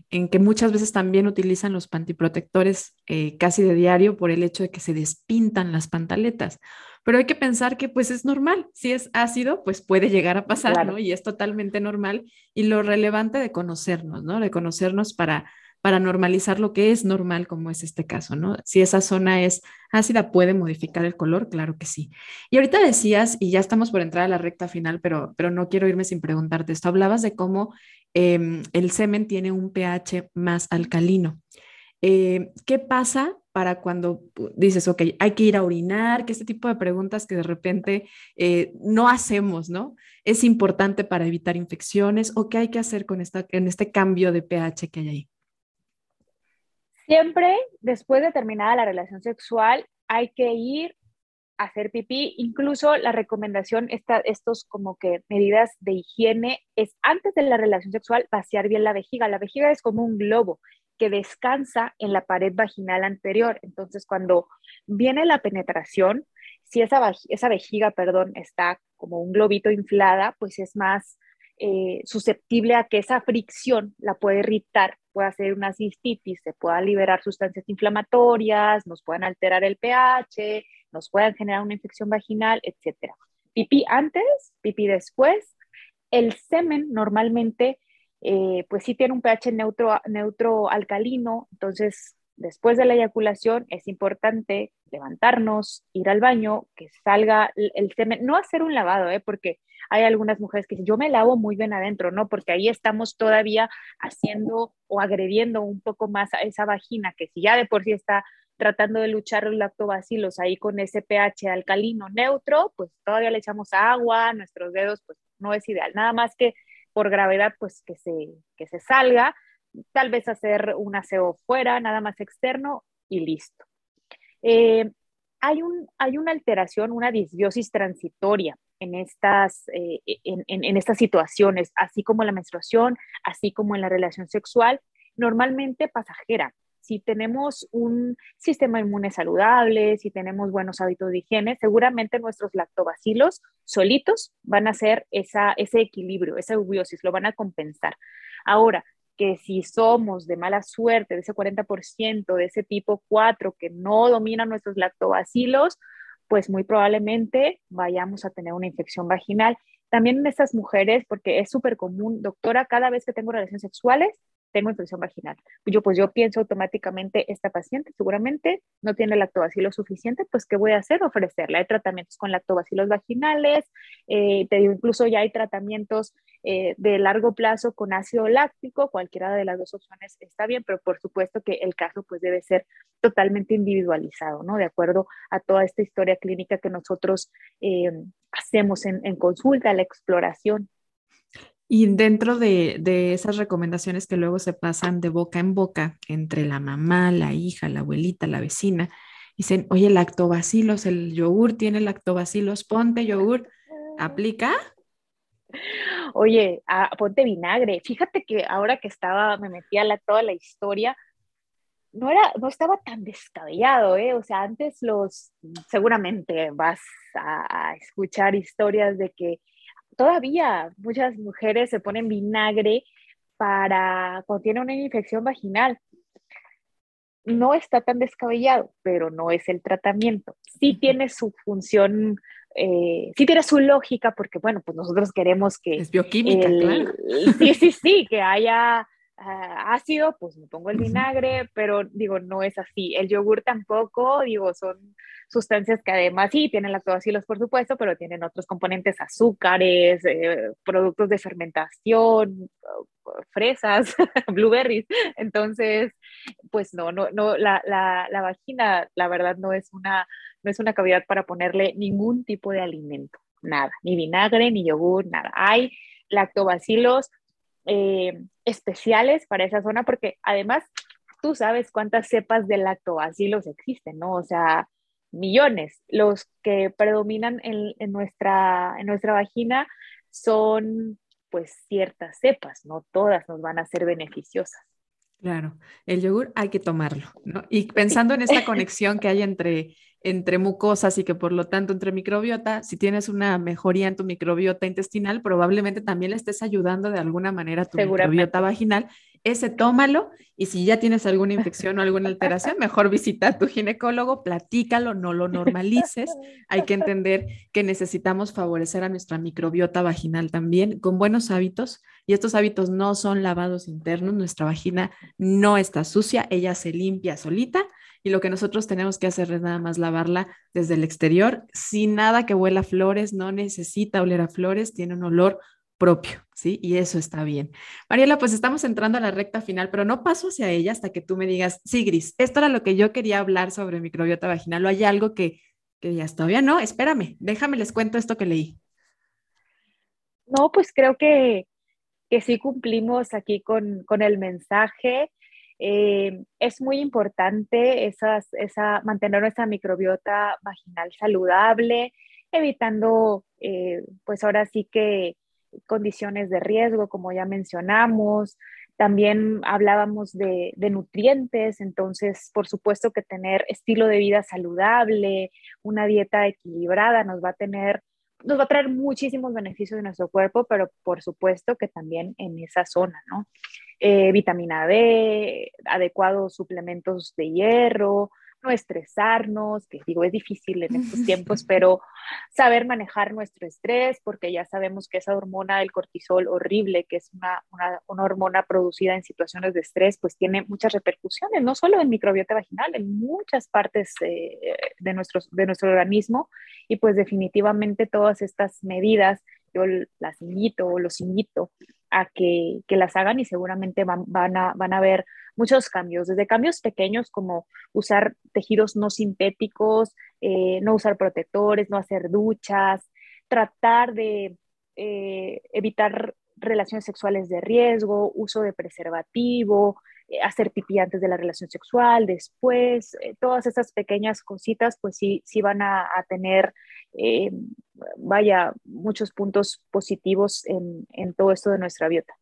A: que muchas veces también utilizan los pantiprotectores eh, casi de diario por el hecho de que se despintan las pantaletas pero hay que pensar que pues es normal, si es ácido, pues puede llegar a pasar, ¿no? Y es totalmente normal y lo relevante de conocernos, ¿no? De conocernos para para normalizar lo que es normal, como es este caso, ¿no? Si esa zona es ácida, ¿puede modificar el color? Claro que sí. Y ahorita decías, y ya estamos por entrar a la recta final, pero, pero no quiero irme sin preguntarte esto, hablabas de cómo em, el semen tiene un pH más alcalino. Eh, ¿Qué pasa para cuando dices, ok, hay que ir a orinar, que este tipo de preguntas que de repente eh, no hacemos, ¿no? Es importante para evitar infecciones o qué hay que hacer con esta, en este cambio de pH que hay ahí.
B: Siempre después de terminada la relación sexual hay que ir a hacer pipí. Incluso la recomendación, esta, estos como que medidas de higiene, es antes de la relación sexual vaciar bien la vejiga. La vejiga es como un globo que descansa en la pared vaginal anterior. Entonces, cuando viene la penetración, si esa, esa vejiga, perdón, está como un globito inflada, pues es más eh, susceptible a que esa fricción la puede irritar, puede hacer una cistitis, se pueda liberar sustancias inflamatorias, nos puedan alterar el pH, nos puedan generar una infección vaginal, etc. Pipí antes, pipí después. El semen normalmente eh, pues sí tiene un pH neutro, neutro alcalino, entonces después de la eyaculación es importante levantarnos, ir al baño, que salga el, semen, no hacer un lavado, ¿eh? porque hay algunas mujeres que dicen, yo me lavo muy bien adentro, ¿no? Porque ahí estamos todavía haciendo o agrediendo un poco más a esa vagina, que si ya de por sí está tratando de luchar los lactobacilos ahí con ese pH alcalino neutro, pues todavía le echamos agua, nuestros dedos, pues no es ideal. Nada más que por gravedad, pues que se, que se salga, tal vez hacer un aseo fuera, nada más externo y listo. Eh, hay, un, hay una alteración, una disbiosis transitoria en estas, eh, en, en, estas situaciones, así como la menstruación, así como en la relación sexual, normalmente pasajera si tenemos un sistema inmune saludable, si tenemos buenos hábitos de higiene, seguramente nuestros lactobacilos solitos van a hacer esa, ese equilibrio, esa eubiosis, lo van a compensar. Ahora, que si somos de mala suerte, de ese 40%, de ese tipo 4 que no dominan nuestros lactobacilos, pues muy probablemente vayamos a tener una infección vaginal. También en estas mujeres, porque es súper común, doctora, cada vez que tengo relaciones sexuales, tengo infección vaginal. Yo pues yo pienso automáticamente, esta paciente seguramente no tiene lactobacilo suficiente, pues ¿qué voy a hacer? Ofrecerle. Hay tratamientos con lactobacilos vaginales, eh, te digo, incluso ya hay tratamientos eh, de largo plazo con ácido láctico, cualquiera de las dos opciones está bien, pero por supuesto que el caso pues debe ser totalmente individualizado, ¿no? De acuerdo a toda esta historia clínica que nosotros eh, hacemos en, en consulta, la exploración
A: y dentro de, esas recomendaciones que luego se pasan de boca en boca entre la mamá, la hija, la abuelita, la vecina, dicen, oye, lactobacilos, el yogur tiene lactobacilos, ponte yogur, ¿aplica?
B: Oye, ah, ponte vinagre. Fíjate que ahora que estaba, me metí a la, toda la historia, no, era, no estaba tan descabellado, ¿eh? O sea, antes los, seguramente vas a escuchar historias de que todavía muchas mujeres se ponen vinagre para cuando tienen una infección vaginal. No está tan descabellado, pero no es el tratamiento. Sí tiene su función, eh, sí tiene su lógica, porque bueno, pues nosotros queremos que...
A: Es bioquímica, claro.
B: Sí, sí, sí, que haya ácido, pues me pongo el vinagre, pero digo, no es así. El yogur tampoco, digo, son sustancias que además sí tienen lactobacilos, por supuesto, pero tienen otros componentes, azúcares, eh, productos de fermentación, fresas, *laughs* blueberries. Entonces, pues no, no, no, la, la, la, vagina, la verdad, no es una, no es una cavidad para ponerle ningún tipo de alimento, nada, ni vinagre, ni yogur, nada. Hay lactobacilos eh, especiales para esa zona, porque además tú sabes cuántas cepas de lactobacilos existen, ¿no? O sea, millones. Los que predominan en, en, nuestra, en nuestra vagina son pues ciertas cepas, no todas nos van a ser beneficiosas.
A: Claro, el yogur hay que tomarlo, ¿no? Y pensando en esta *laughs* conexión que hay entre entre mucosas y que por lo tanto entre microbiota, si tienes una mejoría en tu microbiota intestinal, probablemente también le estés ayudando de alguna manera a tu microbiota vaginal. Ese tómalo y si ya tienes alguna *laughs* infección o alguna alteración, mejor visita a tu ginecólogo, platícalo, no lo normalices. Hay que entender que necesitamos favorecer a nuestra microbiota vaginal también con buenos hábitos y estos hábitos no son lavados internos, nuestra vagina no está sucia, ella se limpia solita y lo que nosotros tenemos que hacer es nada más lavarla desde el exterior, sin nada que huela a flores, no necesita oler a flores, tiene un olor propio, ¿sí? Y eso está bien. Mariela, pues estamos entrando a la recta final, pero no paso hacia ella hasta que tú me digas, sí, Gris, esto era lo que yo quería hablar sobre microbiota vaginal, o hay algo que, que ya todavía no, espérame, déjame les cuento esto que leí.
B: No, pues creo que, que sí cumplimos aquí con, con el mensaje. Eh, es muy importante esa, mantener nuestra microbiota vaginal saludable, evitando, eh, pues ahora sí que condiciones de riesgo, como ya mencionamos. También hablábamos de, nutrientes, entonces, por supuesto que tener estilo de vida saludable, una dieta equilibrada nos va a tener nos va a traer muchísimos beneficios de nuestro cuerpo, pero por supuesto que también en esa zona, ¿no? Eh, vitamina D, adecuados suplementos de hierro, no estresarnos, que digo, es difícil en estos *laughs* tiempos, pero saber manejar nuestro estrés, porque ya sabemos que esa hormona del cortisol horrible, que es una, una, una, hormona producida en situaciones de estrés, pues tiene muchas repercusiones, no solo en microbiota vaginal, en muchas partes eh, de, nuestro, de nuestro organismo, y pues definitivamente todas estas medidas yo las invito o los invito a que, que las hagan y seguramente van, van, a, van a ver muchos cambios, desde cambios pequeños como usar tejidos no sintéticos, eh, no usar protectores, no hacer duchas, tratar de eh, evitar relaciones sexuales de riesgo, uso de preservativo, eh, hacer pipí antes de la relación sexual, después, todas esas pequeñas cositas, pues sí, sí van a, a tener vaya, muchos puntos positivos en, en todo esto de nuestra biota.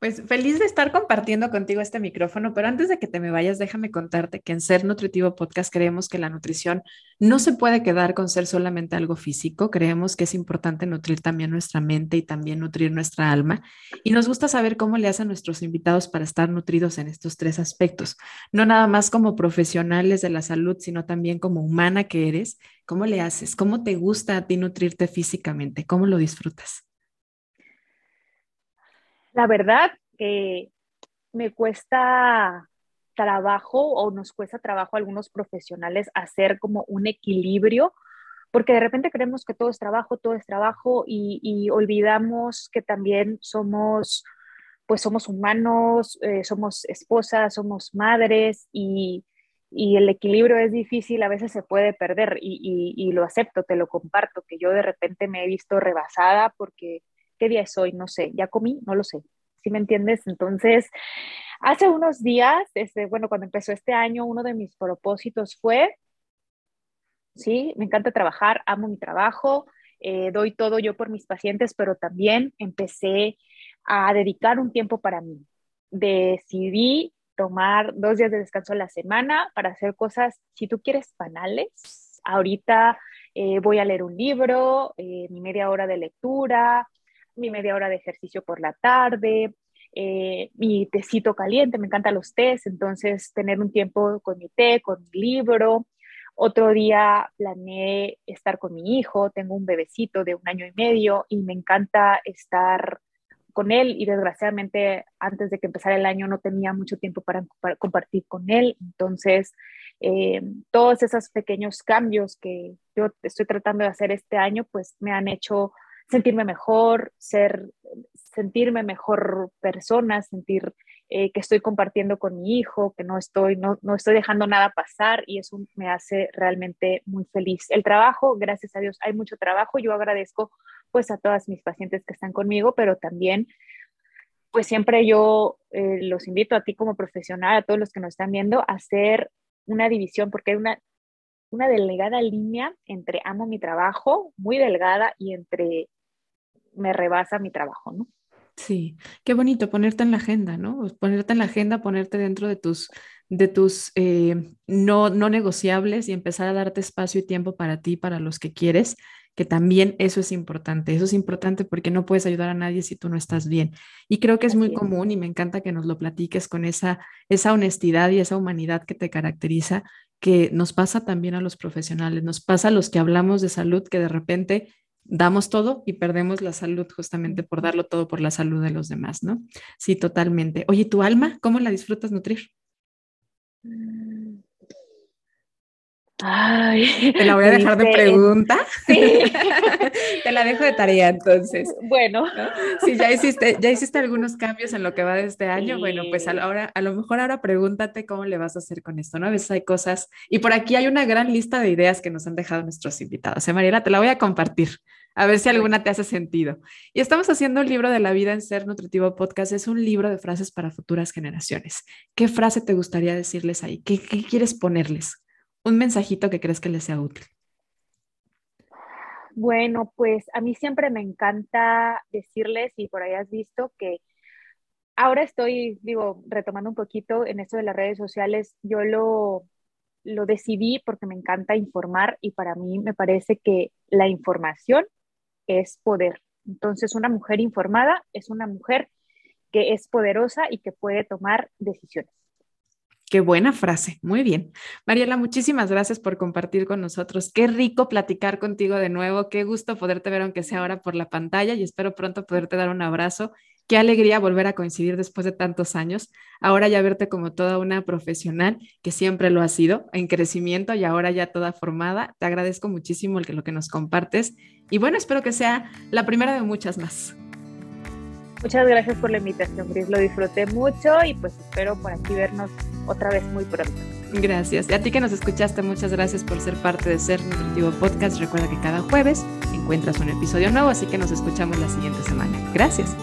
A: Pues feliz de estar compartiendo contigo este micrófono, pero antes de que te me vayas, déjame contarte que en Ser Nutritivo Podcast creemos que la nutrición no se puede quedar con ser solamente algo físico, creemos que es importante nutrir también nuestra mente y también nutrir nuestra alma. Y nos gusta saber cómo le hacen nuestros invitados para estar nutridos en estos tres aspectos, no nada más como profesionales de la salud, sino también como humana que eres. ¿Cómo le haces? ¿Cómo te gusta a ti nutrirte físicamente? ¿Cómo lo disfrutas?
B: La verdad que me cuesta trabajo o nos cuesta trabajo a algunos profesionales hacer como un equilibrio, porque de repente creemos que todo es trabajo, todo es trabajo y, olvidamos que también somos, pues somos humanos, eh, somos esposas, somos madres y, el equilibrio es difícil, a veces se puede perder y, y, lo acepto, te lo comparto, que yo de repente me he visto rebasada porque ¿qué día es hoy? No sé, ya comí, no lo sé. ¿Sí me entiendes? Entonces, hace unos días, este, bueno, cuando empezó este año, uno de mis propósitos fue, sí, me encanta trabajar, amo mi trabajo, eh, doy todo yo por mis pacientes, pero también empecé a dedicar un tiempo para mí. Decidí tomar dos días de descanso a la semana para hacer cosas, si tú quieres, banales. Ahorita eh, voy a leer un libro, eh, mi media hora de lectura, mi media hora de ejercicio por la tarde, eh, mi tecito caliente, me encantan los tés, entonces tener un tiempo con mi té, con mi libro. Otro día planeé estar con mi hijo, tengo un bebecito de un año y medio y me encanta estar con él y desgraciadamente antes de que empezara el año no tenía mucho tiempo para, compartir con él. Entonces, eh, todos esos pequeños cambios que yo estoy tratando de hacer este año, pues me han hecho sentirme mejor, ser, sentirme mejor persona, sentir eh, que estoy compartiendo con mi hijo, que no estoy, no, no, estoy dejando nada pasar y eso me hace realmente muy feliz. El trabajo, gracias a Dios, hay mucho trabajo. Yo agradezco pues a todas mis pacientes que están conmigo, pero también pues siempre yo eh, los invito a ti como profesional, a todos los que nos están viendo, a hacer una división, porque hay una, una delgada línea entre amo mi trabajo, muy delgada, y entre me rebasa mi trabajo, ¿no?
A: Sí, qué bonito ponerte en la agenda, ¿no? Ponerte en la agenda, ponerte dentro de tus, de tus eh, no, no negociables y empezar a darte espacio y tiempo para ti, para los que quieres, que también eso es importante. Eso es importante porque no puedes ayudar a nadie si tú no estás bien. Y creo que es muy común y me encanta que nos lo platiques con esa, esa honestidad y esa humanidad que te caracteriza, que nos pasa también a los profesionales, nos pasa a los que hablamos de salud, que de repente damos todo y perdemos la salud justamente por darlo todo por la salud de los demás, ¿no? Sí, totalmente. Oye, ¿tu alma, cómo la disfrutas nutrir?
B: Ay, *laughs*
A: Te la voy a dejar de pregunta. Sí. *laughs* Te la dejo de tarea entonces. *laughs*
B: Bueno.
A: Si ya hiciste, ya hiciste algunos cambios en lo que va de este año, bueno, pues ahora, a lo mejor ahora pregúntate cómo le vas a hacer con esto, ¿no? A veces hay cosas, y por aquí hay una gran lista de ideas que nos han dejado nuestros invitados. ¿eh, Mariela? Te la voy a compartir. A ver si alguna te hace sentido. Y estamos haciendo un libro de la vida en Ser Nutritivo Podcast. Es un libro de frases para futuras generaciones. ¿Qué frase te gustaría decirles ahí? qué quieres ponerles? un mensajito que crees que les sea útil.
B: Bueno, pues a mí siempre me encanta decirles, y por ahí has visto, que ahora estoy, digo, retomando un poquito en esto de las redes sociales, yo lo, lo decidí porque me encanta informar y para mí me parece que la información es poder. Entonces, una mujer informada es una mujer que es poderosa y que puede tomar decisiones.
A: Qué buena frase, muy bien. Mariela, muchísimas gracias por compartir con nosotros. Qué rico platicar contigo de nuevo, qué gusto poderte ver aunque sea ahora por la pantalla y espero pronto poderte dar un abrazo. Qué alegría volver a coincidir después de tantos años. Ahora ya verte como toda una profesional que siempre lo ha sido, en crecimiento y ahora ya toda formada. Te agradezco muchísimo el que, lo que nos compartes y bueno, espero que sea la primera de muchas más.
B: Muchas gracias por la invitación, Gris. Lo disfruté mucho y pues espero por aquí vernos otra vez muy pronto.
A: Gracias. Y a ti que nos escuchaste, muchas gracias por ser parte de Ser Nutritivo Podcast. Recuerda que cada jueves encuentras un episodio nuevo, así que nos escuchamos la siguiente semana. Gracias.